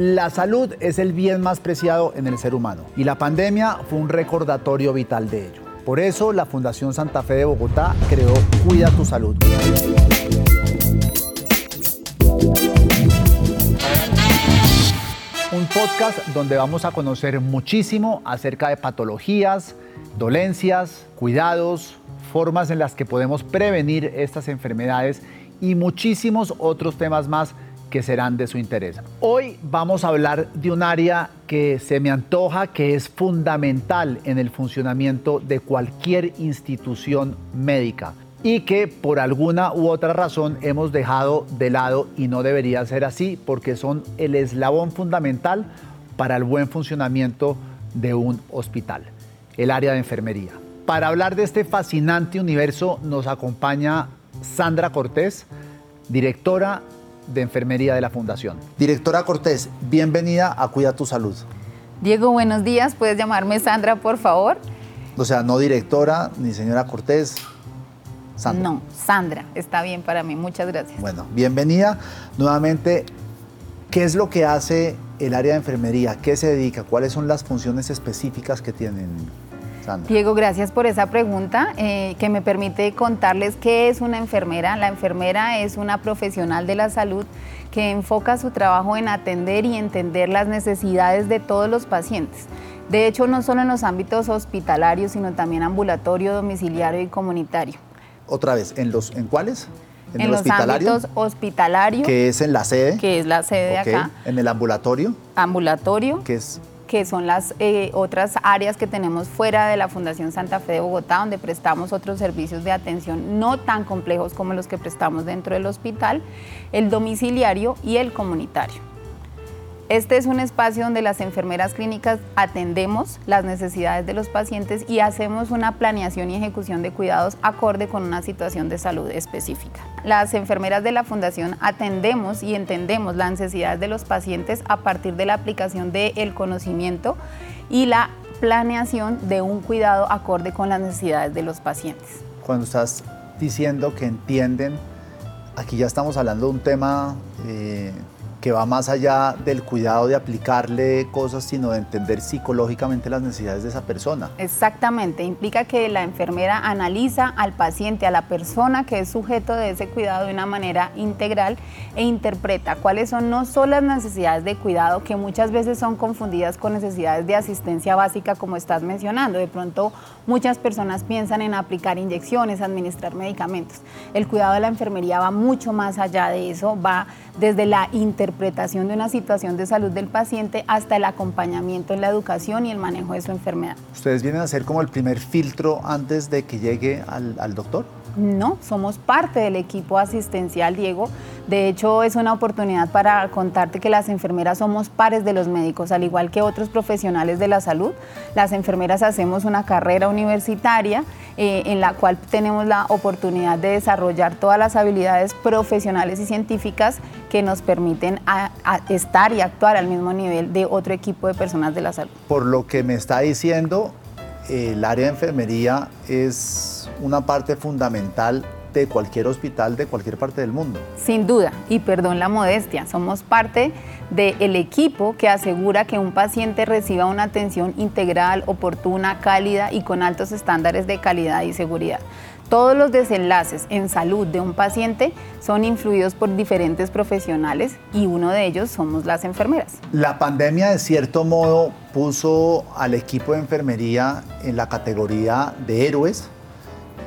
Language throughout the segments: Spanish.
La salud es el bien más preciado en el ser humano y la pandemia fue un recordatorio vital de ello. Por eso la Fundación Santa Fe de Bogotá creó Cuida tu Salud. Un podcast donde vamos a conocer muchísimo acerca de patologías, dolencias, cuidados, formas en las que podemos prevenir estas enfermedades y muchísimos otros temas más que serán de su interés. Hoy vamos a hablar de un área que se me antoja que es fundamental en el funcionamiento de cualquier institución médica y que por alguna u otra razón hemos dejado de lado y no debería ser así porque son el eslabón fundamental para el buen funcionamiento de un hospital, el área de enfermería. Para hablar de este fascinante universo nos acompaña Sandra Cortés, directora de Enfermería de la Fundación. Directora Cortés, bienvenida a Cuida tu Salud. Diego, buenos días. ¿Puedes llamarme Sandra, por favor? O sea, no directora ni señora Cortés. Sandra. No, Sandra, está bien para mí. Muchas gracias. Bueno, bienvenida nuevamente. ¿Qué es lo que hace el área de enfermería? ¿Qué se dedica? ¿Cuáles son las funciones específicas que tienen? Diego, gracias por esa pregunta eh, que me permite contarles qué es una enfermera. La enfermera es una profesional de la salud que enfoca su trabajo en atender y entender las necesidades de todos los pacientes. De hecho, no solo en los ámbitos hospitalarios, sino también ambulatorio, domiciliario y comunitario. Otra vez, ¿en, los, en cuáles? En, el los ámbitos hospitalarios. Que es en la sede. Que es la sede de acá. En el ambulatorio. Ambulatorio. Que es que son las eh, otras áreas que tenemos fuera de la Fundación Santa Fe de Bogotá, donde prestamos otros servicios de atención no tan complejos como los que prestamos dentro del hospital, el domiciliario y el comunitario. Este es un espacio donde las enfermeras clínicas atendemos las necesidades de los pacientes y hacemos una planeación y ejecución de cuidados acorde con una situación de salud específica. Las enfermeras de la Fundación atendemos y entendemos las necesidades de los pacientes a partir de la aplicación del conocimiento y la planeación de un cuidado acorde con las necesidades de los pacientes. Cuando estás diciendo que entienden, aquí ya estamos hablando de un tema... Eh, que va más allá del cuidado de aplicarle cosas, sino de entender psicológicamente las necesidades de esa persona. Exactamente, implica que la enfermera analiza al paciente, a la persona que es sujeto de ese cuidado de una manera integral e interpreta cuáles son no solo las necesidades de cuidado, que muchas veces son confundidas con necesidades de asistencia básica, como estás mencionando. De pronto muchas personas piensan en aplicar inyecciones, administrar medicamentos. El cuidado de la enfermería va mucho más allá de eso, va desde la interpretación de una situación de salud del paciente hasta el acompañamiento en la educación y el manejo de su enfermedad. ¿Ustedes vienen a ser como el primer filtro antes de que llegue al, al doctor? No, somos parte del equipo asistencial, Diego. De hecho, es una oportunidad para contarte que las enfermeras somos pares de los médicos, al igual que otros profesionales de la salud. Las enfermeras hacemos una carrera universitaria eh, en la cual tenemos la oportunidad de desarrollar todas las habilidades profesionales y científicas que nos permiten estar y actuar al mismo nivel de otro equipo de personas de la salud. Por lo que me está diciendo, el área de enfermería es una parte fundamental de cualquier hospital de cualquier parte del mundo. Sin duda, y perdón la modestia, somos parte del equipo que asegura que un paciente reciba una atención integral, oportuna, cálida y con altos estándares de calidad y seguridad. Todos los desenlaces en salud de un paciente son influidos por diferentes profesionales y uno de ellos somos las enfermeras. La pandemia de cierto modo puso al equipo de enfermería en la categoría de héroes.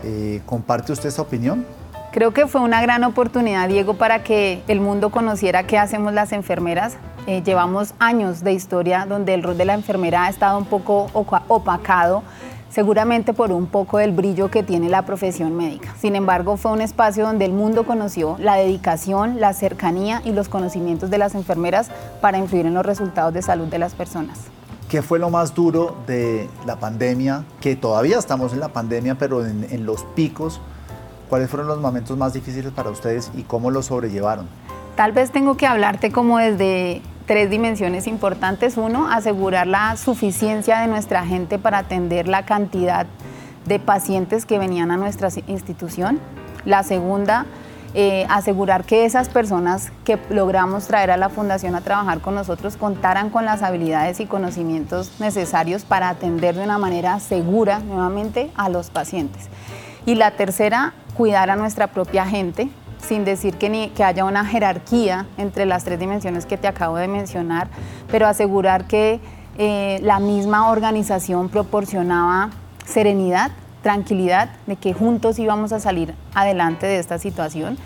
Eh, ¿Comparte usted esa opinión? Creo que fue una gran oportunidad, Diego, para que el mundo conociera qué hacemos las enfermeras. Eh, llevamos años de historia donde el rol de la enfermera ha estado un poco opacado seguramente por un poco del brillo que tiene la profesión médica. Sin embargo, fue un espacio donde el mundo conoció la dedicación, la cercanía y los conocimientos de las enfermeras para influir en los resultados de salud de las personas. ¿Qué fue lo más duro de la pandemia? Que todavía estamos en la pandemia, pero en, los picos. ¿Cuáles fueron los momentos más difíciles para ustedes y cómo los sobrellevaron? Tal vez tengo que hablarte como desde tres dimensiones importantes. Uno, asegurar la suficiencia de nuestra gente para atender la cantidad de pacientes que venían a nuestra institución. La segunda, eh, asegurar que esas personas que logramos traer a la fundación a trabajar con nosotros contaran con las habilidades y conocimientos necesarios para atender de una manera segura nuevamente a los pacientes. Y la tercera, cuidar a nuestra propia gente, sin decir que, ni, que haya una jerarquía entre las tres dimensiones que te acabo de mencionar, pero asegurar que eh, la misma organización proporcionaba serenidad tranquilidad de que juntos íbamos a salir adelante de esta situación,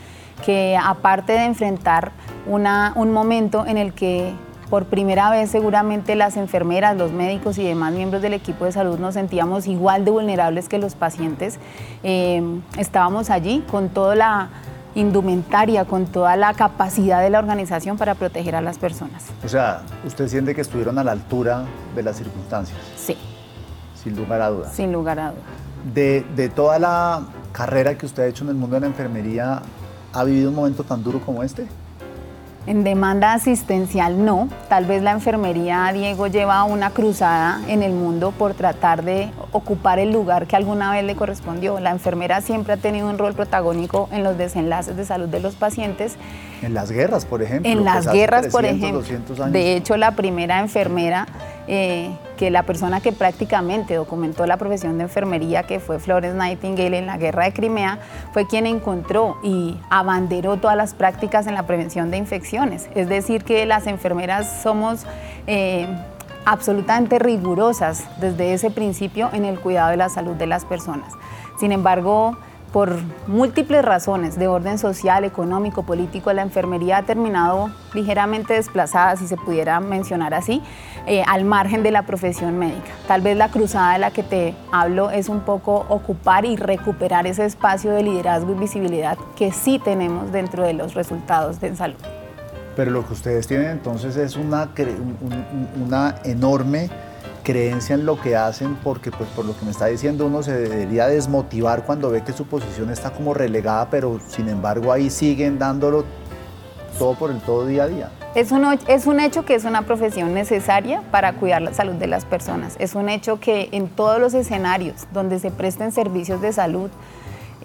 que aparte de enfrentar un momento en el que por primera vez seguramente las enfermeras, los médicos y demás miembros del equipo de salud nos sentíamos igual de vulnerables que los pacientes, eh, estábamos allí con toda la indumentaria, con toda la capacidad de la organización para proteger a las personas. O sea, ¿usted siente que estuvieron a la altura de las circunstancias? Sí. Sin lugar a dudas. Sin lugar a dudas de, toda la carrera que usted ha hecho en el mundo de la enfermería, ¿ha vivido un momento tan duro como este? En demanda asistencial no. Tal vez la enfermería, Diego, lleva una cruzada en el mundo por tratar de ocupar el lugar que alguna vez le correspondió. La enfermera siempre ha tenido un rol protagónico en los desenlaces de salud de los pacientes. En las guerras, por ejemplo. En las guerras, por ejemplo. De hecho, la primera enfermera eh, que la persona que prácticamente documentó la profesión de enfermería, que fue Florence Nightingale en la guerra de Crimea, fue quien encontró y abanderó todas las prácticas en la prevención de infecciones. Es decir, que las enfermeras somos... Eh, absolutamente rigurosas desde ese principio en el cuidado de la salud de las personas. Sin embargo, por múltiples razones de orden social, económico, político, la enfermería ha terminado ligeramente desplazada, si se pudiera mencionar así, eh, al margen de la profesión médica. Tal vez la cruzada de la que te hablo es un poco ocupar y recuperar ese espacio de liderazgo y visibilidad que sí tenemos dentro de los resultados de salud. Pero lo que ustedes tienen entonces es una, una enorme creencia en lo que hacen, porque pues por lo que me está diciendo uno se debería desmotivar cuando ve que su posición está como relegada, pero sin embargo ahí siguen dándolo todo por el todo día a día. Es un, es un hecho que es una profesión necesaria para cuidar la salud de las personas. Es un hecho que en todos los escenarios donde se presten servicios de salud,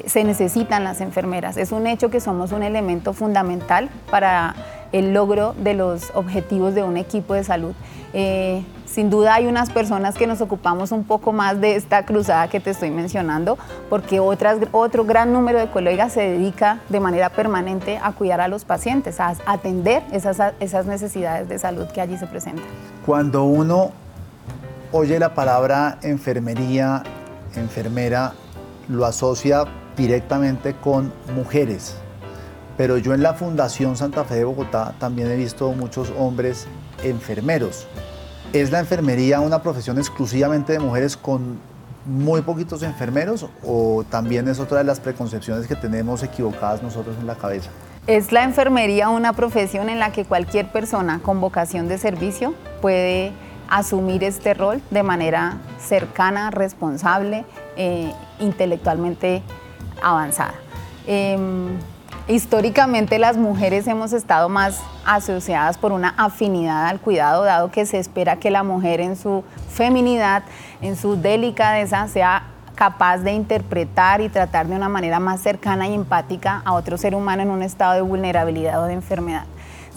se necesitan las enfermeras. Es un hecho que somos un elemento fundamental para el logro de los objetivos de un equipo de salud. Eh, sin duda hay unas personas que nos ocupamos un poco más de esta cruzada que te estoy mencionando, porque otro gran número de colegas se dedica de manera permanente a cuidar a los pacientes, a atender esas necesidades de salud que allí se presentan. Cuando uno oye la palabra enfermería, enfermera, lo asocia directamente con mujeres. Pero yo en la Fundación Santa Fe de Bogotá también he visto muchos hombres enfermeros. ¿Es la enfermería una profesión exclusivamente de mujeres con muy poquitos enfermeros o también es otra de las preconcepciones que tenemos equivocadas nosotros en la cabeza? Es la enfermería una profesión en la que cualquier persona con vocación de servicio puede asumir este rol de manera cercana, responsable, e intelectualmente avanzada. Em, Históricamente las mujeres hemos estado más asociadas por una afinidad al cuidado, dado que se espera que la mujer en su feminidad, en su delicadeza, sea capaz de interpretar y tratar de una manera más cercana y empática a otro ser humano en un estado de vulnerabilidad o de enfermedad.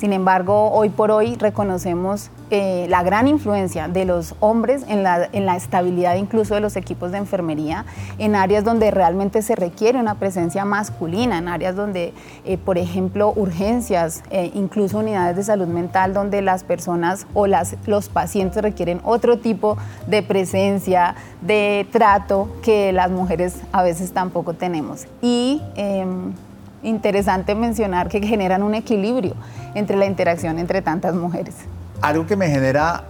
Sin embargo, hoy por hoy reconocemos eh, la gran influencia de los hombres en la, estabilidad incluso de los equipos de enfermería, en áreas donde realmente se requiere una presencia masculina, en áreas donde, eh, por ejemplo, urgencias, eh, incluso unidades de salud mental, donde las personas o los pacientes requieren otro tipo de presencia, de trato que las mujeres a veces tampoco tenemos. Y em, interesante mencionar que generan un equilibrio entre la interacción entre tantas mujeres. Algo que me genera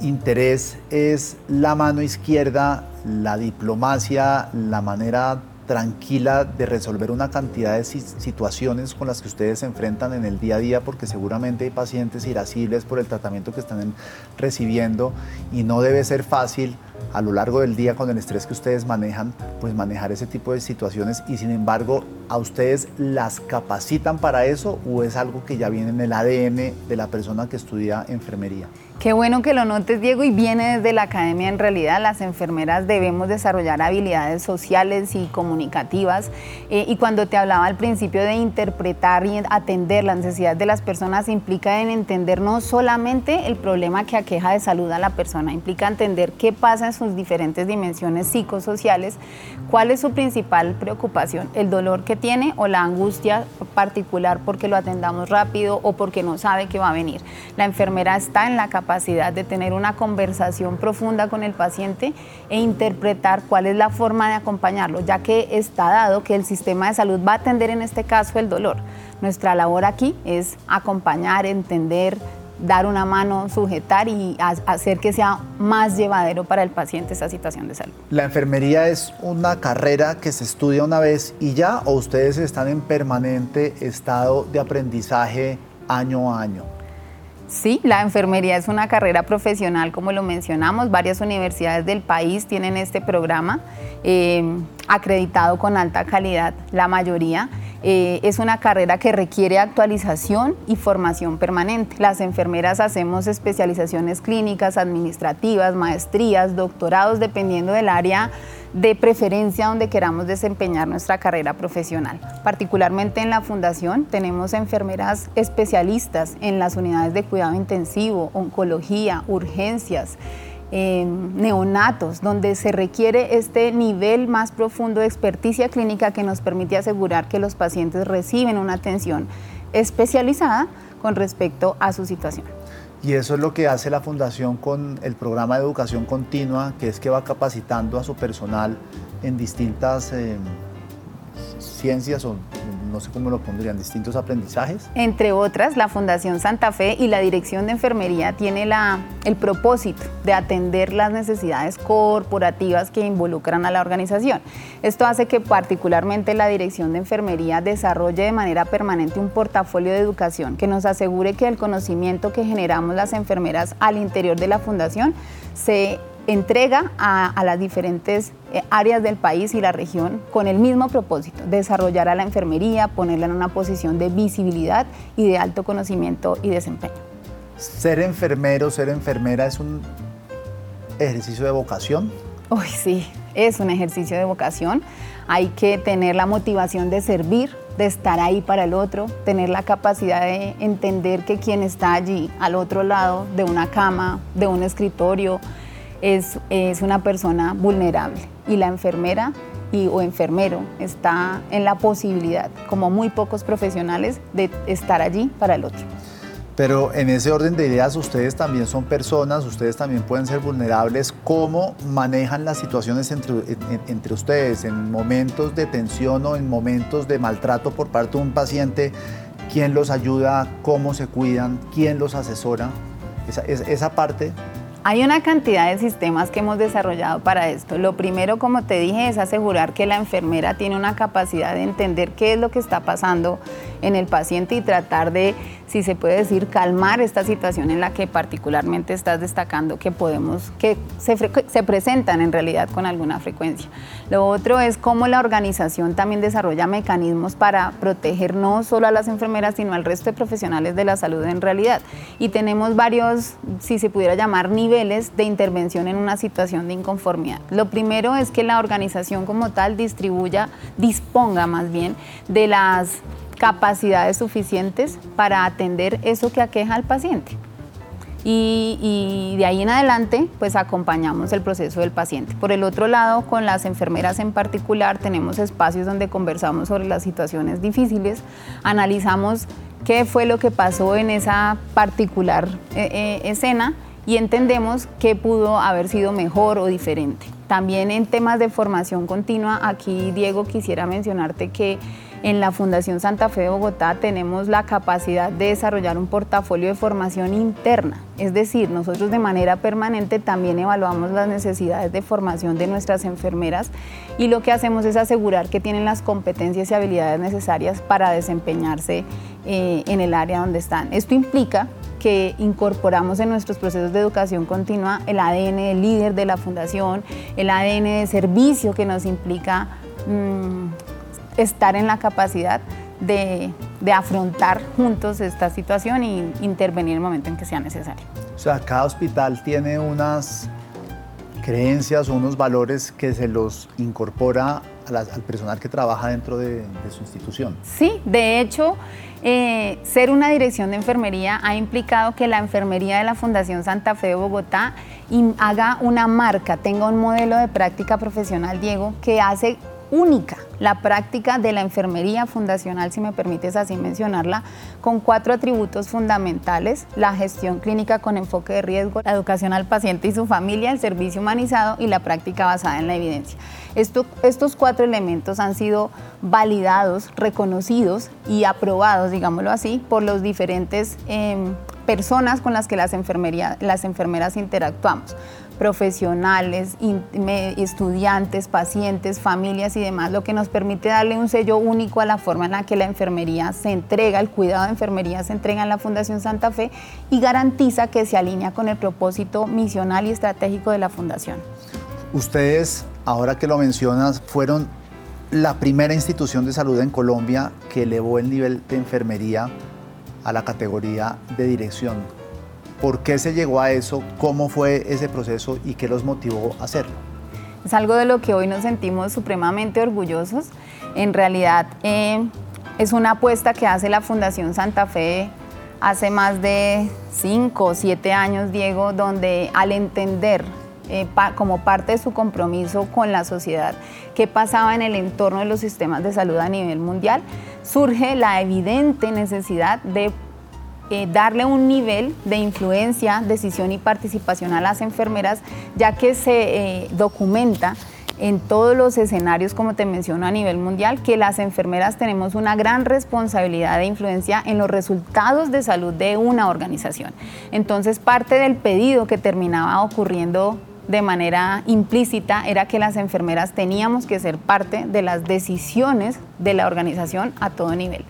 interés es la mano izquierda, la diplomacia, la manera tranquila de resolver una cantidad de situaciones con las que ustedes se enfrentan en el día a día, porque seguramente hay pacientes irascibles por el tratamiento que están recibiendo y no debe ser fácil a lo largo del día con el estrés que ustedes manejan, pues manejar ese tipo de situaciones y sin embargo, ¿a ustedes las capacitan para eso o es algo que ya viene en el ADN de la persona que estudia enfermería? Qué bueno que lo notes, Diego, y viene desde la academia. En realidad, las enfermeras debemos desarrollar habilidades sociales y comunicativas. Eh, y cuando te hablaba al principio de interpretar y atender las necesidades de las personas, implica en entender no solamente el problema que aqueja de salud a la persona, implica entender qué pasa en sus diferentes dimensiones psicosociales, cuál es su principal preocupación, el dolor que tiene o la angustia particular porque lo atendamos rápido o porque no sabe que va a venir. La enfermera está en la capacidad de tener una conversación profunda con el paciente e interpretar cuál es la forma de acompañarlo, ya que está dado que el sistema de salud va a atender en este caso el dolor. Nuestra labor aquí es acompañar, entender, dar una mano, sujetar y hacer que sea más llevadero para el paciente esa situación de salud. ¿La enfermería es una carrera que se estudia una vez y ya o ustedes están en permanente estado de aprendizaje año a año? Sí, la enfermería es una carrera profesional, como lo mencionamos. Varias universidades del país tienen este programa eh, acreditado con alta calidad, la mayoría. Eh, es una carrera que requiere actualización y formación permanente. Las enfermeras hacemos especializaciones clínicas, administrativas, maestrías, doctorados, dependiendo del área de preferencia donde queramos desempeñar nuestra carrera profesional. Particularmente en la fundación tenemos enfermeras especialistas en las unidades de cuidado intensivo, oncología, urgencias neonatos, donde se requiere este nivel más profundo de experticia clínica que nos permite asegurar que los pacientes reciben una atención especializada con respecto a su situación. Y eso es lo que hace la Fundación con el programa de educación continua, que es que va capacitando a su personal en distintas eh, ciencias o no sé cómo lo pondrían, distintos aprendizajes? Entre otras, la Fundación Santa Fe y la Dirección de Enfermería tiene la, el propósito de atender las necesidades corporativas que involucran a la organización. Esto hace que particularmente la Dirección de Enfermería desarrolle de manera permanente un portafolio de educación que nos asegure que el conocimiento que generamos las enfermeras al interior de la Fundación se entrega a, las diferentes eh, áreas del país y la región con el mismo propósito, desarrollar a la enfermería, ponerla en una posición de visibilidad y de alto conocimiento y desempeño. ¿Ser enfermero, ser enfermera es un ejercicio de vocación? Uy, sí, es un ejercicio de vocación. Hay que tener la motivación de servir, de estar ahí para el otro, tener la capacidad de entender que quien está allí, al otro lado de una cama, de un escritorio, es, una persona vulnerable y la enfermera o enfermero está en la posibilidad, como muy pocos profesionales, de estar allí para el otro. Pero en ese orden de ideas, ustedes también son personas, ustedes también pueden ser vulnerables. ¿Cómo manejan las situaciones entre, ustedes en momentos de tensión o en momentos de maltrato por parte de un paciente? ¿Quién los ayuda? ¿Cómo se cuidan? ¿Quién los asesora? Esa parte hay una cantidad de sistemas que hemos desarrollado para esto. Lo primero, como te dije, es asegurar que la enfermera tiene una capacidad de entender qué es lo que está pasando en el paciente y tratar de, si se puede decir, calmar esta situación en la que particularmente estás destacando que podemos, que se, se presentan en realidad con alguna frecuencia. Lo otro es cómo la organización también desarrolla mecanismos para proteger no solo a las enfermeras, sino al resto de profesionales de la salud en realidad. Y tenemos varios, si se pudiera llamar, niveles de intervención en una situación de inconformidad. Lo primero es que la organización como tal distribuya, disponga más bien de las capacidades suficientes para atender eso que aqueja al paciente. Y, de ahí en adelante, pues acompañamos el proceso del paciente. Por el otro lado, con las enfermeras en particular, tenemos espacios donde conversamos sobre las situaciones difíciles, analizamos qué fue lo que pasó en esa particular eh, eh, escena y entendemos qué pudo haber sido mejor o diferente. También en temas de formación continua, aquí Diego quisiera mencionarte que en la Fundación Santa Fe de Bogotá tenemos la capacidad de desarrollar un portafolio de formación interna, es decir, nosotros de manera permanente también evaluamos las necesidades de formación de nuestras enfermeras y lo que hacemos es asegurar que tienen las competencias y habilidades necesarias para desempeñarse eh, en el área donde están. Esto implica que incorporamos en nuestros procesos de educación continua el ADN del líder de la fundación, el ADN de servicio que nos implica mm, estar en la capacidad de, afrontar juntos esta situación e intervenir en el momento en que sea necesario. O sea, cada hospital tiene unas creencias o unos valores que se los incorpora al personal que trabaja dentro de, su institución. Sí, de hecho, eh, ser una dirección de enfermería ha implicado que la enfermería de la Fundación Santa Fe de Bogotá haga una marca, tenga un modelo de práctica profesional, Diego, que hace única la práctica de la enfermería fundacional, si me permites así mencionarla, con cuatro atributos fundamentales, la gestión clínica con enfoque de riesgo, la educación al paciente y su familia, el servicio humanizado y la práctica basada en la evidencia. estos cuatro elementos han sido validados, reconocidos y aprobados, digámoslo así, por los diferentes em, personas con las que las, las enfermeras interactuamos profesionales, estudiantes, pacientes, familias y demás, lo que nos permite darle un sello único a la forma en la que la enfermería se entrega, el cuidado de enfermería se entrega en la Fundación Santa Fe y garantiza que se alinea con el propósito misional y estratégico de la Fundación. Ustedes, ahora que lo mencionas, fueron la primera institución de salud en Colombia que elevó el nivel de enfermería a la categoría de dirección. ¿Por qué se llegó a eso? ¿Cómo fue ese proceso y qué los motivó a hacerlo? Es algo de lo que hoy nos sentimos supremamente orgullosos. En realidad eh, es una apuesta que hace la Fundación Santa Fe hace más de cinco o siete años, Diego, donde al entender eh, como parte de su compromiso con la sociedad qué pasaba en el entorno de los sistemas de salud a nivel mundial, surge la evidente necesidad de eh, darle un nivel de influencia, decisión y participación a las enfermeras, ya que se eh, documenta en todos los escenarios, como te menciono a nivel mundial, que las enfermeras tenemos una gran responsabilidad de influencia en los resultados de salud de una organización. Entonces, parte del pedido que terminaba ocurriendo de manera implícita era que las enfermeras teníamos que ser parte de las decisiones de la organización a todo nivel.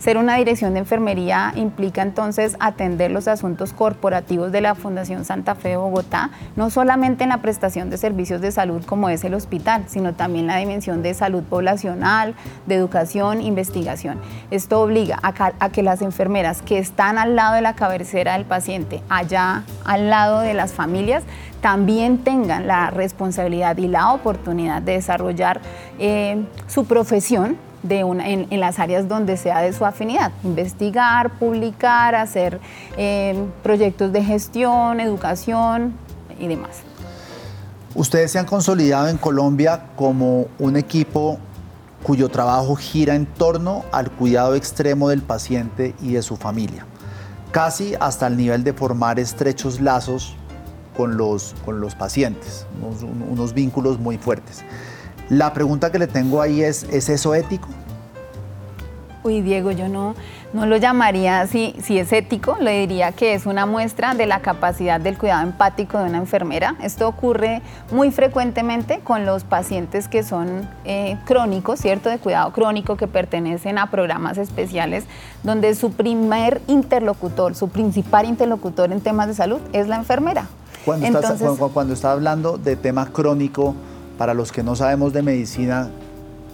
Ser una dirección de enfermería implica entonces atender los asuntos corporativos de la Fundación Santa Fe de Bogotá, no solamente en la prestación de servicios de salud como es el hospital, sino también la dimensión de salud poblacional, de educación, investigación. Esto obliga a, que las enfermeras que están al lado de la cabecera del paciente, allá al lado de las familias, también tengan la responsabilidad y la oportunidad de desarrollar eh, su profesión en, las áreas donde sea de su afinidad. Investigar, publicar, hacer eh, proyectos de gestión, educación y demás. Ustedes se han consolidado en Colombia como un equipo cuyo trabajo gira en torno al cuidado extremo del paciente y de su familia, casi hasta el nivel de formar estrechos lazos con los, con los pacientes, unos vínculos muy fuertes. La pregunta que le tengo ahí es, ¿es eso ético? Uy, Diego, yo no, no lo llamaría así, si es ético, le diría que es una muestra de la capacidad del cuidado empático de una enfermera. Esto ocurre muy frecuentemente con los pacientes que son eh, crónicos, ¿cierto? De cuidado crónico, que pertenecen a programas especiales, donde su primer interlocutor, su principal interlocutor en temas de salud es la enfermera. Cuando, Entonces, cuando está hablando de tema crónico, para los que no sabemos de medicina,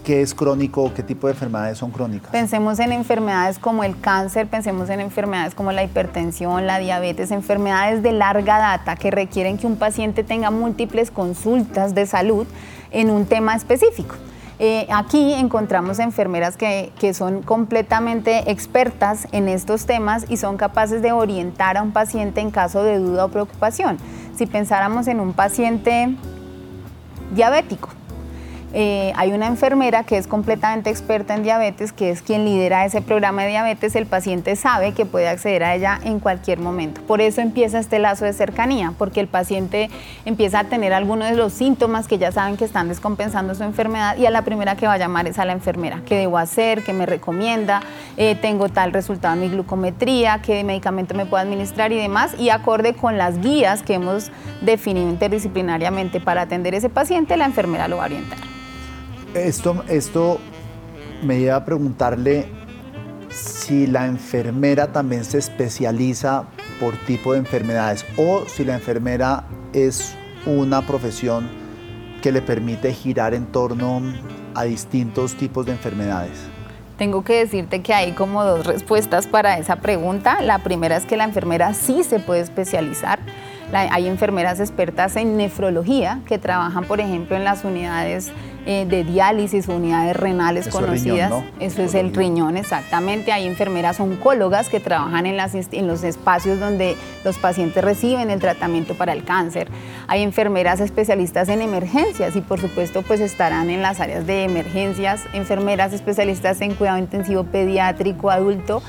¿Qué es crónico? ¿Qué tipo de enfermedades son crónicas? Pensemos en enfermedades como el cáncer, pensemos en enfermedades como la hipertensión, la diabetes, enfermedades de larga data que requieren que un paciente tenga múltiples consultas de salud en un tema específico. Eh, aquí encontramos enfermeras que, que, son completamente expertas en estos temas y son capaces de orientar a un paciente en caso de duda o preocupación. Si pensáramos en un paciente diabético, eh, hay una enfermera que es completamente experta en diabetes, que es quien lidera ese programa de diabetes, el paciente sabe que puede acceder a ella en cualquier momento. Por eso empieza este lazo de cercanía, porque el paciente empieza a tener algunos de los síntomas que ya saben que están descompensando su enfermedad y a la primera que va a llamar es a la enfermera. ¿Qué debo hacer? ¿Qué me recomienda? Eh, ¿Tengo tal resultado en mi glucometría? ¿Qué medicamento me puedo administrar y demás? Y acorde con las guías que hemos definido interdisciplinariamente para atender ese paciente, la enfermera lo va a orientar. Esto, esto me lleva a preguntarle si la enfermera también se especializa por tipo de enfermedades o si la enfermera es una profesión que le permite girar en torno a distintos tipos de enfermedades. Tengo que decirte que hay como dos respuestas para esa pregunta. La primera es que la enfermera sí se puede especializar hay enfermeras expertas en nefrología que trabajan, por ejemplo, en las unidades eh, de diálisis, unidades renales conocidas. Eso es el riñón, exactamente. Hay enfermeras oncólogas que trabajan en, las, en los espacios donde los pacientes reciben el tratamiento para el cáncer. Hay enfermeras especialistas en emergencias y por supuesto pues estarán en las áreas de emergencias, enfermeras especialistas en cuidado intensivo pediátrico, adulto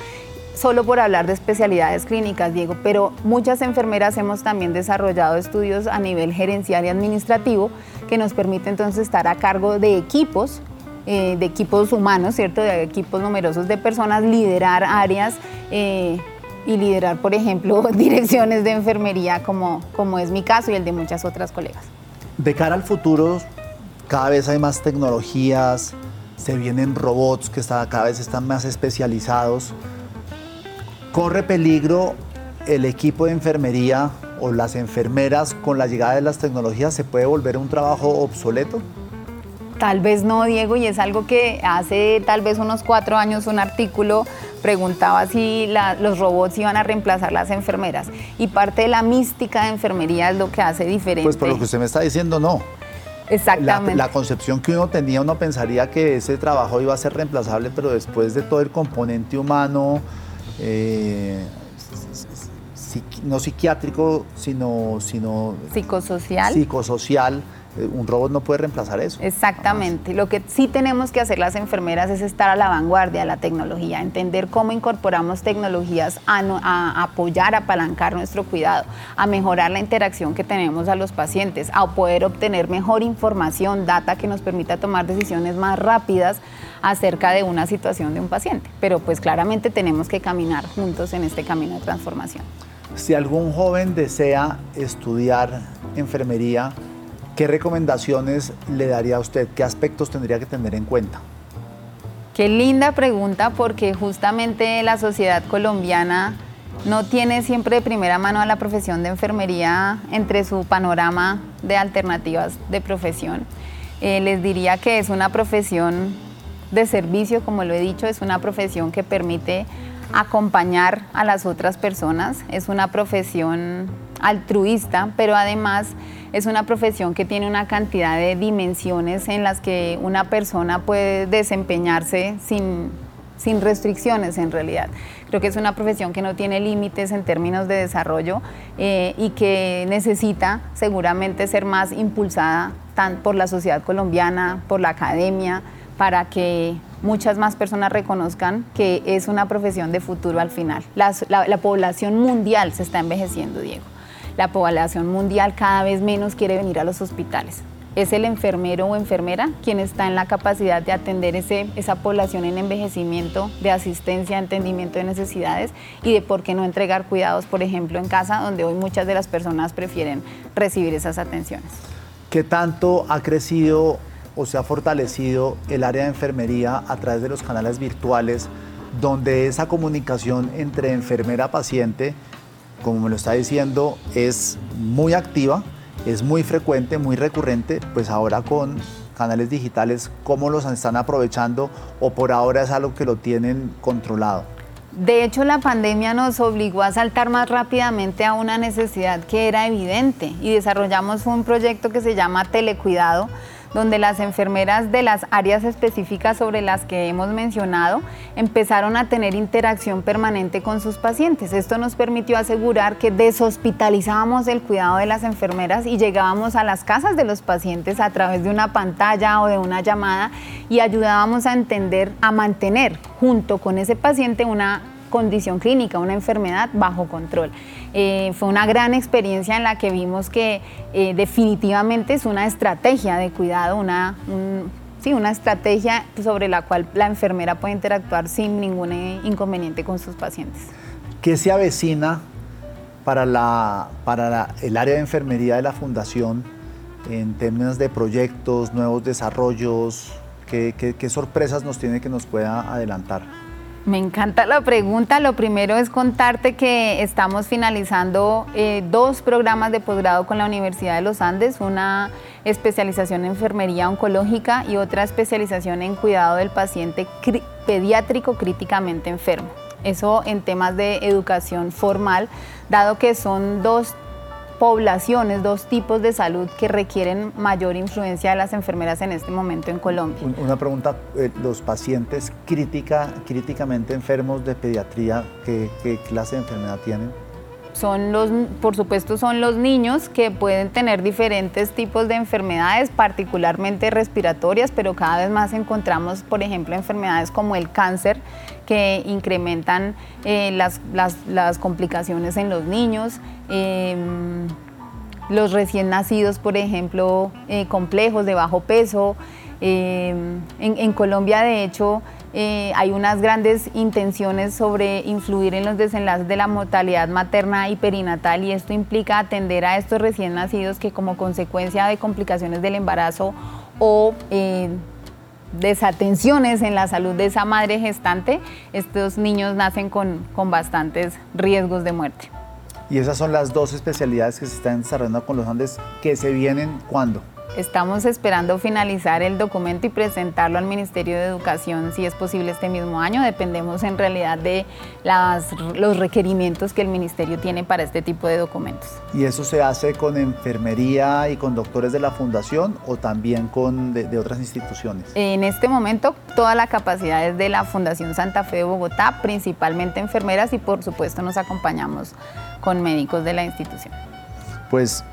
solo por hablar de especialidades clínicas, Diego, pero muchas enfermeras hemos también desarrollado estudios a nivel gerencial y administrativo que nos permite entonces estar a cargo de equipos, eh, de equipos humanos, ¿cierto? De equipos numerosos de personas, liderar áreas eh, y liderar, por ejemplo, direcciones de enfermería, como, como es mi caso y el de muchas otras colegas. De cara al futuro, cada vez hay más tecnologías, se vienen robots que cada vez están más especializados. ¿Corre peligro el equipo de enfermería o las enfermeras con la llegada de las tecnologías se puede volver un trabajo obsoleto? Tal vez no, Diego, y es algo que hace tal vez unos cuatro años un artículo preguntaba si los robots iban a reemplazar las enfermeras. Y parte de la mística de enfermería es lo que hace diferente. Pues por lo que usted me está diciendo, no. Exactamente. La, concepción que uno tenía, uno pensaría que ese trabajo iba a ser reemplazable, pero después de todo el componente humano, eh, no psiquiátrico, sino, sino psicosocial. Psicosocial. Un robot no puede reemplazar eso. Exactamente. Lo que sí tenemos que hacer las enfermeras es estar a la vanguardia de la tecnología, entender cómo incorporamos tecnologías a, a apoyar, a apalancar nuestro cuidado, a mejorar la interacción que tenemos a los pacientes, a poder obtener mejor información, data que nos permita tomar decisiones más rápidas acerca de una situación de un paciente. Pero pues claramente tenemos que caminar juntos en este camino de transformación. Si algún joven desea estudiar enfermería, ¿qué recomendaciones le daría a usted? ¿Qué aspectos tendría que tener en cuenta? Qué linda pregunta porque justamente la sociedad colombiana no tiene siempre de primera mano a la profesión de enfermería entre su panorama de alternativas de profesión. Eh, les diría que es una profesión de servicio, como lo he dicho, es una profesión que permite acompañar a las otras personas. Es una profesión altruista, pero además es una profesión que tiene una cantidad de dimensiones en las que una persona puede desempeñarse sin, sin restricciones en realidad. Creo que es una profesión que no tiene límites en términos de desarrollo eh, y que necesita seguramente ser más impulsada por la sociedad colombiana, por la academia, para que muchas más personas reconozcan que es una profesión de futuro al final. La, población mundial se está envejeciendo, Diego. La población mundial cada vez menos quiere venir a los hospitales. Es el enfermero o enfermera quien está en la capacidad de atender ese, esa población en envejecimiento, de asistencia, entendimiento de necesidades y de por qué no entregar cuidados, por ejemplo, en casa, donde hoy muchas de las personas prefieren recibir esas atenciones. ¿Qué tanto ha crecido o se ha fortalecido el área de enfermería a través de los canales virtuales, donde esa comunicación entre enfermera-paciente, como me lo está diciendo, es muy activa, es muy frecuente, muy recurrente, pues ahora con canales digitales, ¿cómo los están aprovechando o por ahora es algo que lo tienen controlado? De hecho, la pandemia nos obligó a saltar más rápidamente a una necesidad que era evidente y desarrollamos un proyecto que se llama Telecuidado, donde las enfermeras de las áreas específicas sobre las que hemos mencionado empezaron a tener interacción permanente con sus pacientes. Esto nos permitió asegurar que deshospitalizábamos el cuidado de las enfermeras y llegábamos a las casas de los pacientes a través de una pantalla o de una llamada y ayudábamos a entender, a mantener junto con ese paciente una condición clínica, una enfermedad bajo control. Eh, fue una gran experiencia en la que vimos que eh, definitivamente es una estrategia de cuidado, una, sí, una estrategia sobre la cual la enfermera puede interactuar sin ningún eh, inconveniente con sus pacientes. ¿Qué se avecina para, la, para el área de enfermería de la Fundación en términos de proyectos, nuevos desarrollos? ¿Qué, qué sorpresas nos tiene que nos pueda adelantar? Me encanta la pregunta. Lo primero es contarte que estamos finalizando eh, dos programas de posgrado con la Universidad de los Andes, una especialización en enfermería oncológica y otra especialización en cuidado del paciente pediátrico críticamente enfermo. Eso en temas de educación formal, dado que son dos poblaciones, dos tipos de salud que requieren mayor influencia de las enfermeras en este momento en Colombia. Una pregunta, eh, los pacientes crítica, críticamente enfermos de pediatría, ¿qué, ¿qué, clase de enfermedad tienen? Son los, por supuesto, son los niños que pueden tener diferentes tipos de enfermedades, particularmente respiratorias, pero cada vez más encontramos, por ejemplo, enfermedades como el cáncer, que incrementan eh, las, las, complicaciones en los niños. Em, los recién nacidos, por ejemplo, eh, complejos de bajo peso. Em, en, Colombia, de hecho, eh, hay unas grandes intenciones sobre influir en los desenlaces de la mortalidad materna y perinatal y esto implica atender a estos recién nacidos que como consecuencia de complicaciones del embarazo o desatenciones en la salud de esa madre gestante, estos niños nacen con, con bastantes riesgos de muerte. Y esas son las dos especialidades que se están desarrollando con los Andes que se vienen cuándo? Estamos esperando finalizar el documento y presentarlo al Ministerio de Educación si es posible este mismo año. Dependemos en realidad de los requerimientos que el Ministerio tiene para este tipo de documentos. ¿Y eso se hace con enfermería y con doctores de la Fundación o también con de, otras instituciones? En este momento toda la capacidad es de la Fundación Santa Fe de Bogotá, principalmente enfermeras y por supuesto nos acompañamos con médicos de la institución. Pues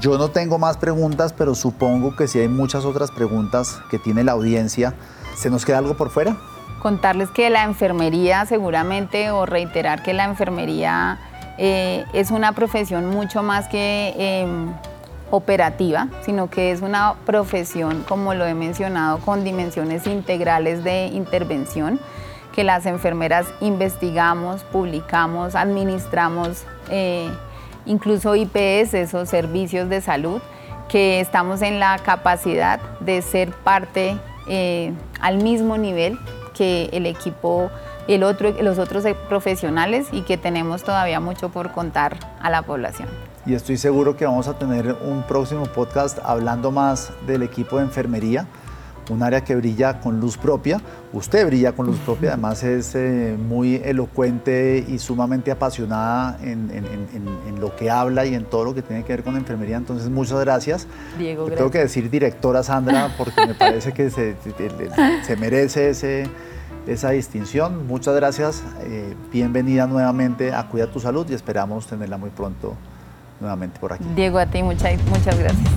yo no tengo más preguntas, pero supongo que si hay muchas otras preguntas que tiene la audiencia, ¿se nos queda algo por fuera? Contarles que la enfermería seguramente o reiterar que la enfermería eh, es una profesión mucho más que em, operativa, sino que es una profesión, como lo he mencionado, con dimensiones integrales de intervención, que las enfermeras investigamos, publicamos, administramos. Eh, incluso IPS, esos servicios de salud, que estamos en la capacidad de ser parte eh, al mismo nivel que el equipo, el otro, los otros profesionales y que tenemos todavía mucho por contar a la población. Y estoy seguro que vamos a tener un próximo podcast hablando más del equipo de enfermería un área que brilla con luz propia. Usted brilla con luz propia, además es eh, muy elocuente y sumamente apasionada en, lo que habla y en todo lo que tiene que ver con enfermería. Entonces, muchas gracias. Diego, Tengo que decir directora Sandra porque me parece que se, merece ese, esa distinción. Muchas gracias. Eh, bienvenida nuevamente a Cuida tu Salud y esperamos tenerla muy pronto nuevamente por aquí. Diego, a ti muchas, muchas gracias.